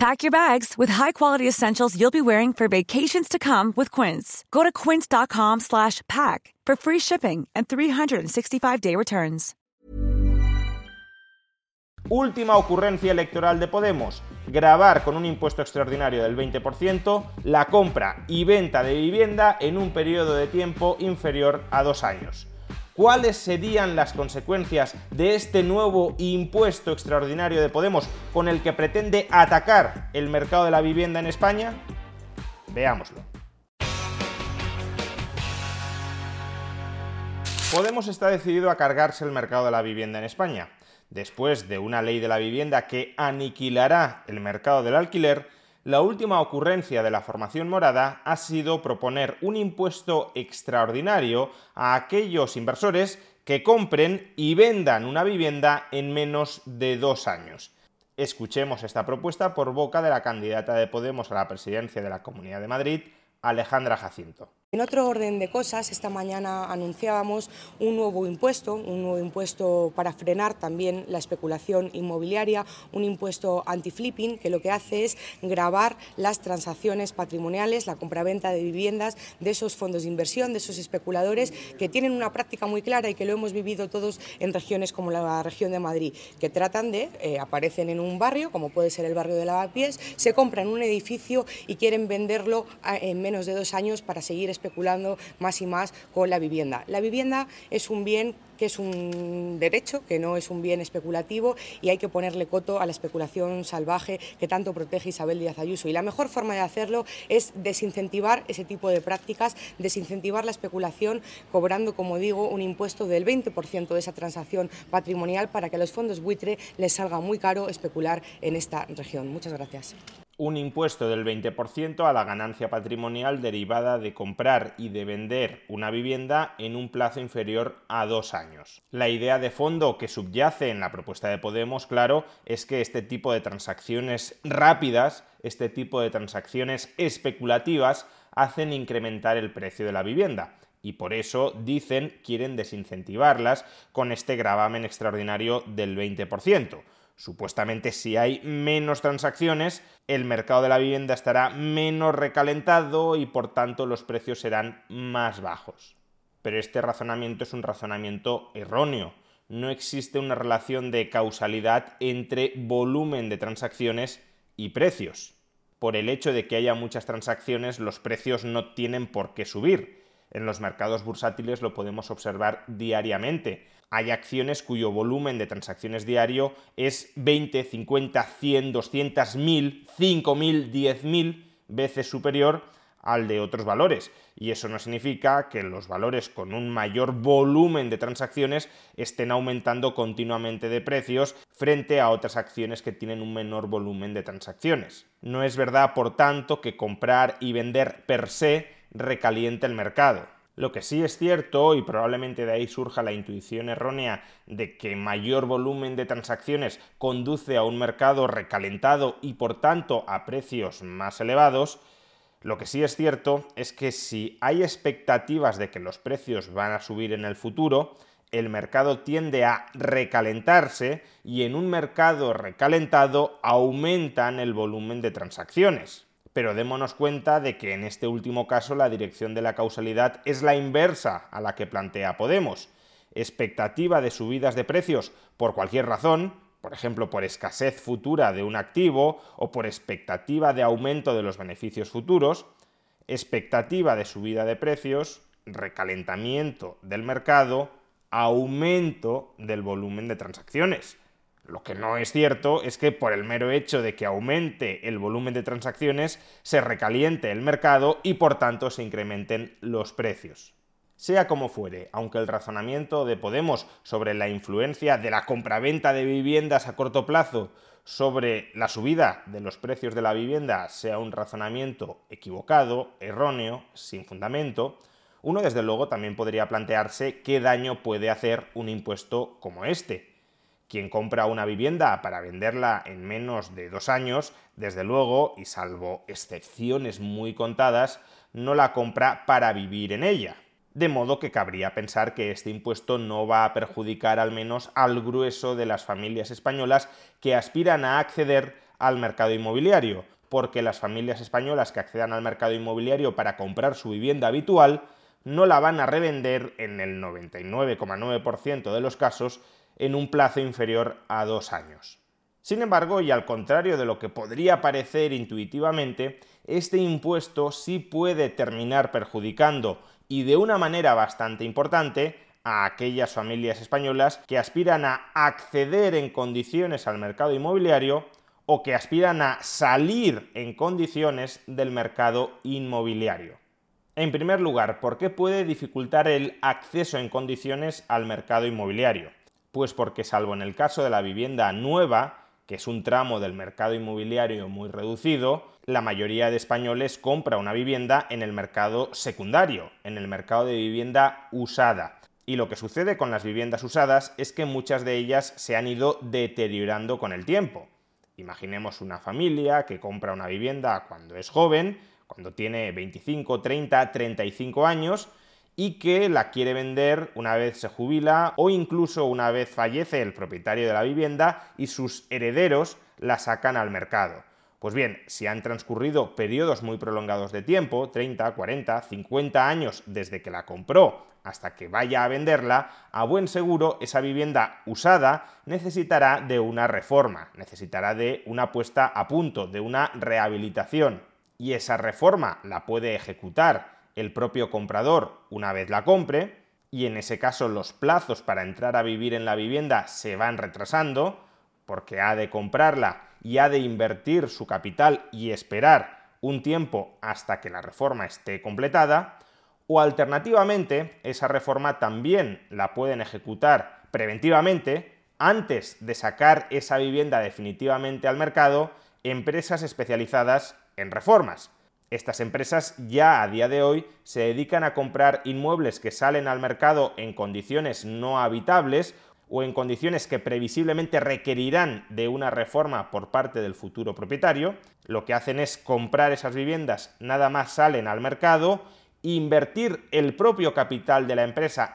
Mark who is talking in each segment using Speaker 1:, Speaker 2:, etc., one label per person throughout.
Speaker 1: Pack your bags with high-quality essentials you'll be wearing for vacations to come with Quince. Go to quince.com slash pack for free shipping and 365-day returns.
Speaker 2: Última ocurrencia electoral de Podemos. Grabar con un impuesto extraordinario del 20% la compra y venta de vivienda en un periodo de tiempo inferior a dos años. ¿Cuáles serían las consecuencias de este nuevo impuesto extraordinario de Podemos con el que pretende atacar el mercado de la vivienda en España? Veámoslo. Podemos está decidido a cargarse el mercado de la vivienda en España. Después de una ley de la vivienda que aniquilará el mercado del alquiler, la última ocurrencia de la formación morada ha sido proponer un impuesto extraordinario a aquellos inversores que compren y vendan una vivienda en menos de dos años. Escuchemos esta propuesta por boca de la candidata de Podemos a la presidencia de la Comunidad de Madrid, Alejandra Jacinto.
Speaker 3: En otro orden de cosas, esta mañana anunciábamos un nuevo impuesto, un nuevo impuesto para frenar también la especulación inmobiliaria, un impuesto anti-flipping que lo que hace es grabar las transacciones patrimoniales, la compraventa de viviendas de esos fondos de inversión, de esos especuladores que tienen una práctica muy clara y que lo hemos vivido todos en regiones como la región de Madrid, que tratan de, eh, aparecen en un barrio, como puede ser el barrio de Lavapiés, se compran un edificio y quieren venderlo en menos de dos años para seguir especulando más y más con la vivienda. La vivienda es un bien que es un derecho, que no es un bien especulativo y hay que ponerle coto a la especulación salvaje que tanto protege Isabel Díaz Ayuso. Y la mejor forma de hacerlo es desincentivar ese tipo de prácticas, desincentivar la especulación cobrando, como digo, un impuesto del 20% de esa transacción patrimonial para que a los fondos buitre les salga muy caro especular en esta región. Muchas gracias
Speaker 2: un impuesto del 20% a la ganancia patrimonial derivada de comprar y de vender una vivienda en un plazo inferior a dos años. La idea de fondo que subyace en la propuesta de Podemos, claro, es que este tipo de transacciones rápidas, este tipo de transacciones especulativas, hacen incrementar el precio de la vivienda y por eso dicen quieren desincentivarlas con este gravamen extraordinario del 20%. Supuestamente si hay menos transacciones, el mercado de la vivienda estará menos recalentado y por tanto los precios serán más bajos. Pero este razonamiento es un razonamiento erróneo. No existe una relación de causalidad entre volumen de transacciones y precios. Por el hecho de que haya muchas transacciones, los precios no tienen por qué subir. En los mercados bursátiles lo podemos observar diariamente. Hay acciones cuyo volumen de transacciones diario es 20, 50, 100, 200, 1000, 5000, 10000 veces superior al de otros valores. Y eso no significa que los valores con un mayor volumen de transacciones estén aumentando continuamente de precios frente a otras acciones que tienen un menor volumen de transacciones. No es verdad, por tanto, que comprar y vender per se recaliente el mercado. Lo que sí es cierto, y probablemente de ahí surja la intuición errónea de que mayor volumen de transacciones conduce a un mercado recalentado y por tanto a precios más elevados, lo que sí es cierto es que si hay expectativas de que los precios van a subir en el futuro, el mercado tiende a recalentarse y en un mercado recalentado aumentan el volumen de transacciones. Pero démonos cuenta de que en este último caso la dirección de la causalidad es la inversa a la que plantea Podemos. Expectativa de subidas de precios por cualquier razón, por ejemplo por escasez futura de un activo o por expectativa de aumento de los beneficios futuros, expectativa de subida de precios, recalentamiento del mercado, aumento del volumen de transacciones. Lo que no es cierto es que por el mero hecho de que aumente el volumen de transacciones se recaliente el mercado y por tanto se incrementen los precios. Sea como fuere, aunque el razonamiento de Podemos sobre la influencia de la compraventa de viviendas a corto plazo sobre la subida de los precios de la vivienda sea un razonamiento equivocado, erróneo, sin fundamento, Uno desde luego también podría plantearse qué daño puede hacer un impuesto como este. Quien compra una vivienda para venderla en menos de dos años, desde luego, y salvo excepciones muy contadas, no la compra para vivir en ella. De modo que cabría pensar que este impuesto no va a perjudicar al menos al grueso de las familias españolas que aspiran a acceder al mercado inmobiliario, porque las familias españolas que accedan al mercado inmobiliario para comprar su vivienda habitual no la van a revender en el 99,9% de los casos en un plazo inferior a dos años. Sin embargo, y al contrario de lo que podría parecer intuitivamente, este impuesto sí puede terminar perjudicando y de una manera bastante importante a aquellas familias españolas que aspiran a acceder en condiciones al mercado inmobiliario o que aspiran a salir en condiciones del mercado inmobiliario. En primer lugar, ¿por qué puede dificultar el acceso en condiciones al mercado inmobiliario? Pues porque salvo en el caso de la vivienda nueva, que es un tramo del mercado inmobiliario muy reducido, la mayoría de españoles compra una vivienda en el mercado secundario, en el mercado de vivienda usada. Y lo que sucede con las viviendas usadas es que muchas de ellas se han ido deteriorando con el tiempo. Imaginemos una familia que compra una vivienda cuando es joven, cuando tiene 25, 30, 35 años, y que la quiere vender una vez se jubila o incluso una vez fallece el propietario de la vivienda y sus herederos la sacan al mercado. Pues bien, si han transcurrido periodos muy prolongados de tiempo, 30, 40, 50 años desde que la compró hasta que vaya a venderla, a buen seguro esa vivienda usada necesitará de una reforma, necesitará de una puesta a punto, de una rehabilitación. Y esa reforma la puede ejecutar el propio comprador una vez la compre, y en ese caso los plazos para entrar a vivir en la vivienda se van retrasando, porque ha de comprarla y ha de invertir su capital y esperar un tiempo hasta que la reforma esté completada, o alternativamente esa reforma también la pueden ejecutar preventivamente antes de sacar esa vivienda definitivamente al mercado empresas especializadas en reformas. Estas empresas ya a día de hoy se dedican a comprar inmuebles que salen al mercado en condiciones no habitables o en condiciones que previsiblemente requerirán de una reforma por parte del futuro propietario. Lo que hacen es comprar esas viviendas, nada más salen al mercado, invertir el propio capital de la empresa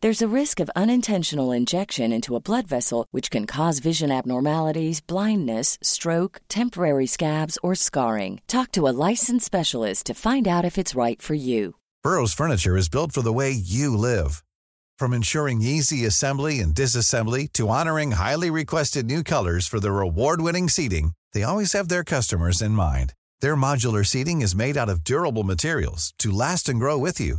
Speaker 4: There's a risk of unintentional injection into a blood vessel, which can cause vision abnormalities, blindness, stroke, temporary scabs, or scarring. Talk to a licensed specialist to find out if it's right for you.
Speaker 5: Burrow's furniture is built for the way you live. From ensuring easy assembly and disassembly to honoring highly requested new colors for their award-winning seating, they always have their customers in mind. Their modular seating is made out of durable materials to last and grow with you.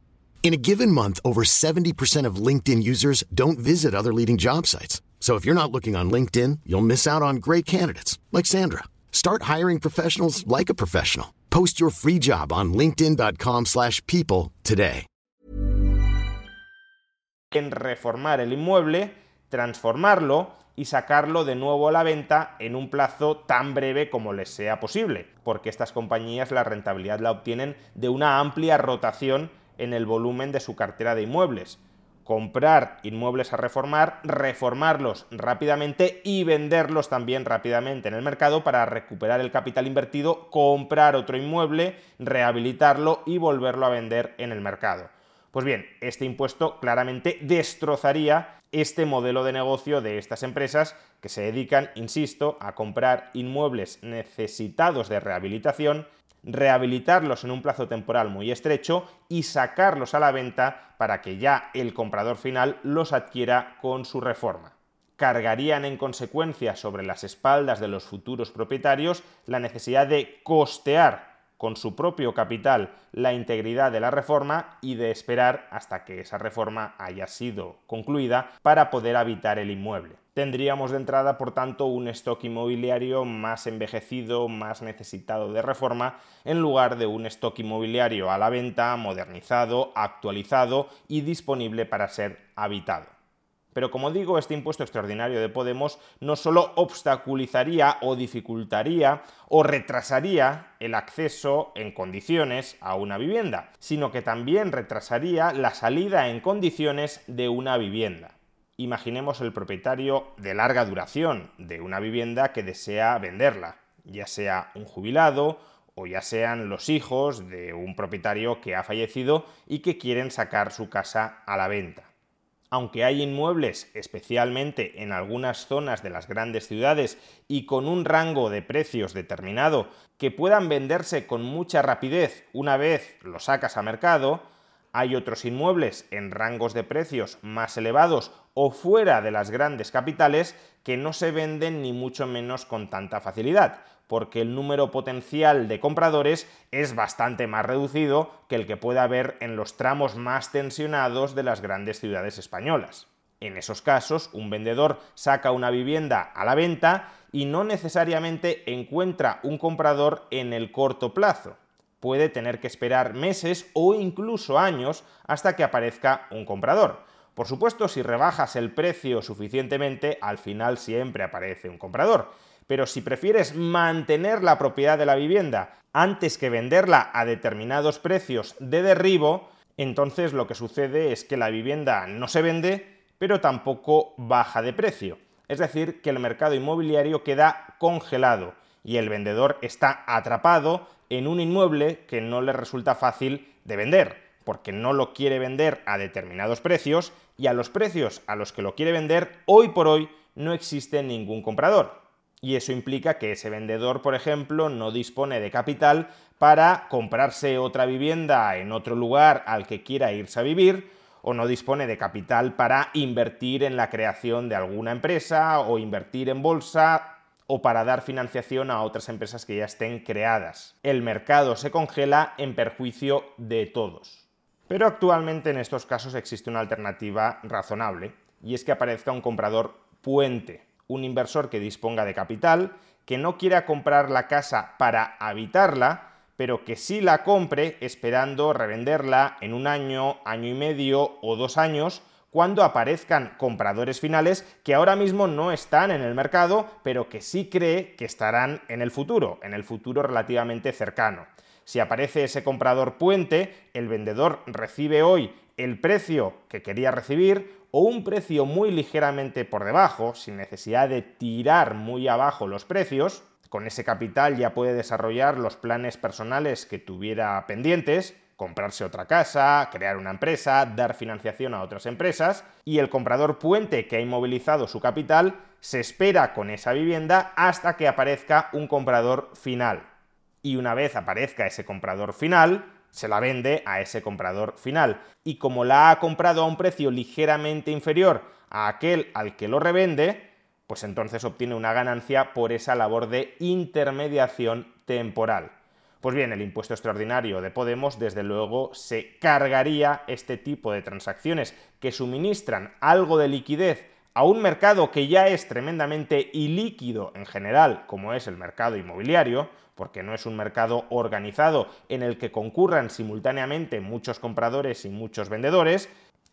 Speaker 6: In a given month, over 70% of LinkedIn users don't visit other leading job sites. So if you're not looking on LinkedIn, you'll miss out on great candidates like Sandra. Start hiring professionals like a professional. Post your free job on linkedin.com/people today.
Speaker 2: en reformar el inmueble, transformarlo y sacarlo de nuevo a la venta en un plazo tan breve como les sea posible, porque estas compañías la rentabilidad la obtienen de una amplia rotación en el volumen de su cartera de inmuebles. Comprar inmuebles a reformar, reformarlos rápidamente y venderlos también rápidamente en el mercado para recuperar el capital invertido, comprar otro inmueble, rehabilitarlo y volverlo a vender en el mercado. Pues bien, este impuesto claramente destrozaría este modelo de negocio de estas empresas que se dedican, insisto, a comprar inmuebles necesitados de rehabilitación, rehabilitarlos en un plazo temporal muy estrecho y sacarlos a la venta para que ya el comprador final los adquiera con su reforma. Cargarían en consecuencia sobre las espaldas de los futuros propietarios la necesidad de costear con su propio capital la integridad de la reforma y de esperar hasta que esa reforma haya sido concluida para poder habitar el inmueble. Tendríamos de entrada, por tanto, un stock inmobiliario más envejecido, más necesitado de reforma, en lugar de un stock inmobiliario a la venta, modernizado, actualizado y disponible para ser habitado. Pero como digo, este impuesto extraordinario de Podemos no solo obstaculizaría o dificultaría o retrasaría el acceso en condiciones a una vivienda, sino que también retrasaría la salida en condiciones de una vivienda. Imaginemos el propietario de larga duración de una vivienda que desea venderla, ya sea un jubilado o ya sean los hijos de un propietario que ha fallecido y que quieren sacar su casa a la venta aunque hay inmuebles, especialmente en algunas zonas de las grandes ciudades y con un rango de precios determinado, que puedan venderse con mucha rapidez una vez lo sacas a mercado, hay otros inmuebles en rangos de precios más elevados o fuera de las grandes capitales que no se venden ni mucho menos con tanta facilidad, porque el número potencial de compradores es bastante más reducido que el que puede haber en los tramos más tensionados de las grandes ciudades españolas. En esos casos, un vendedor saca una vivienda a la venta y no necesariamente encuentra un comprador en el corto plazo. Puede tener que esperar meses o incluso años hasta que aparezca un comprador. Por supuesto, si rebajas el precio suficientemente, al final siempre aparece un comprador pero si prefieres mantener la propiedad de la vivienda antes que venderla a determinados precios de derribo, entonces lo que sucede es que la vivienda no se vende, pero tampoco baja de precio. Es decir, que el mercado inmobiliario queda congelado y el vendedor está atrapado en un inmueble que no le resulta fácil de vender, porque no lo quiere vender a determinados precios y a los precios a los que lo quiere vender hoy por hoy no existe ningún comprador. Y eso implica que ese vendedor, por ejemplo, no dispone de capital para comprarse otra vivienda en otro lugar al que quiera irse a vivir, o no dispone de capital para invertir en la creación de alguna empresa, o invertir en bolsa, o para dar financiación a otras empresas que ya estén creadas. El mercado se congela en perjuicio de todos. Pero actualmente en estos casos existe una alternativa razonable, y es que aparezca un comprador puente un inversor que disponga de capital, que no quiera comprar la casa para habitarla, pero que sí la compre esperando revenderla en un año, año y medio o dos años, cuando aparezcan compradores finales que ahora mismo no están en el mercado, pero que sí cree que estarán en el futuro, en el futuro relativamente cercano. Si aparece ese comprador puente, el vendedor recibe hoy el precio que quería recibir o un precio muy ligeramente por debajo, sin necesidad de tirar muy abajo los precios, con ese capital ya puede desarrollar los planes personales que tuviera pendientes, comprarse otra casa, crear una empresa, dar financiación a otras empresas, y el comprador puente que ha inmovilizado su capital se espera con esa vivienda hasta que aparezca un comprador final. Y una vez aparezca ese comprador final, se la vende a ese comprador final. Y como la ha comprado a un precio ligeramente inferior a aquel al que lo revende, pues entonces obtiene una ganancia por esa labor de intermediación temporal. Pues bien, el impuesto extraordinario de Podemos, desde luego, se cargaría este tipo de transacciones que suministran algo de liquidez a un mercado que ya es tremendamente ilíquido en general, como es el mercado inmobiliario, porque no es un mercado organizado en el que concurran simultáneamente muchos compradores y muchos vendedores,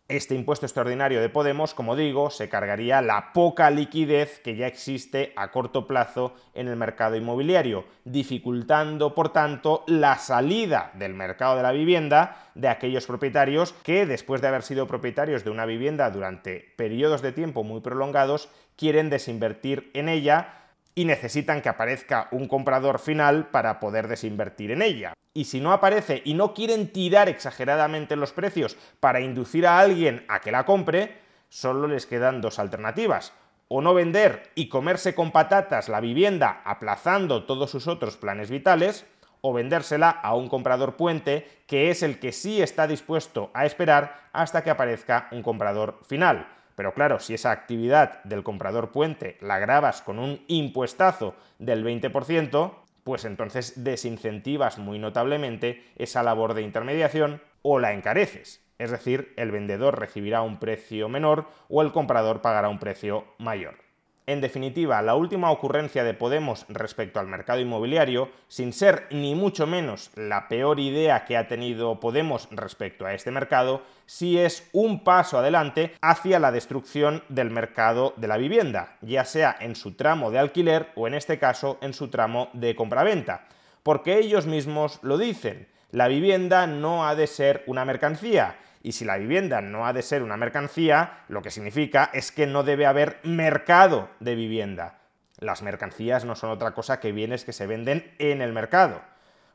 Speaker 2: Este impuesto extraordinario de Podemos, como digo, se cargaría la poca liquidez que ya existe a corto plazo en el mercado inmobiliario, dificultando, por tanto, la salida del mercado de la vivienda de aquellos propietarios que, después de haber sido propietarios de una vivienda durante periodos de tiempo muy prolongados, quieren desinvertir en ella y necesitan que aparezca un comprador final para poder desinvertir en ella. Y si no aparece y no quieren tirar exageradamente los precios para inducir a alguien a que la compre, solo les quedan dos alternativas. O no vender y comerse con patatas la vivienda aplazando todos sus otros planes vitales, o vendérsela a un comprador puente que es el que sí está dispuesto a esperar hasta que aparezca un comprador final. Pero claro, si esa actividad del comprador puente la grabas con un impuestazo del 20%, pues entonces desincentivas muy notablemente esa labor de intermediación o la encareces. Es decir, el vendedor recibirá un precio menor o el comprador pagará un precio mayor. En definitiva, la última ocurrencia de Podemos respecto al mercado inmobiliario, sin ser ni mucho menos la peor idea que ha tenido Podemos respecto a este mercado, sí es un paso adelante hacia la destrucción del mercado de la vivienda, ya sea en su tramo de alquiler o en este caso en su tramo de compraventa. Porque ellos mismos lo dicen, la vivienda no ha de ser una mercancía y si la vivienda no ha de ser una mercancía, lo que significa es que no debe haber mercado de vivienda. Las mercancías no son otra cosa que bienes que se venden en el mercado.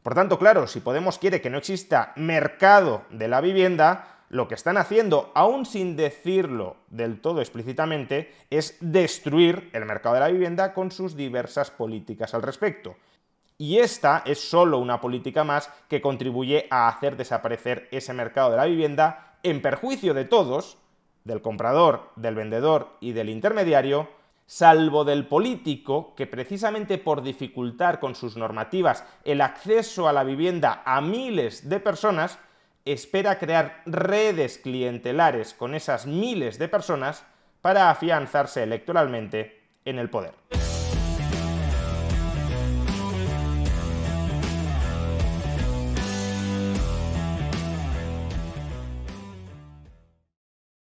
Speaker 2: Por tanto, claro, si Podemos quiere que no exista mercado de la vivienda, lo que están haciendo, aún sin decirlo del todo explícitamente, es destruir el mercado de la vivienda con sus diversas políticas al respecto. Y esta es solo una política más que contribuye a hacer desaparecer ese mercado de la vivienda en perjuicio de todos, del comprador, del vendedor y del intermediario, salvo del político que precisamente por dificultar con sus normativas el acceso a la vivienda a miles de personas, espera crear redes clientelares con esas miles de personas para afianzarse electoralmente en el poder.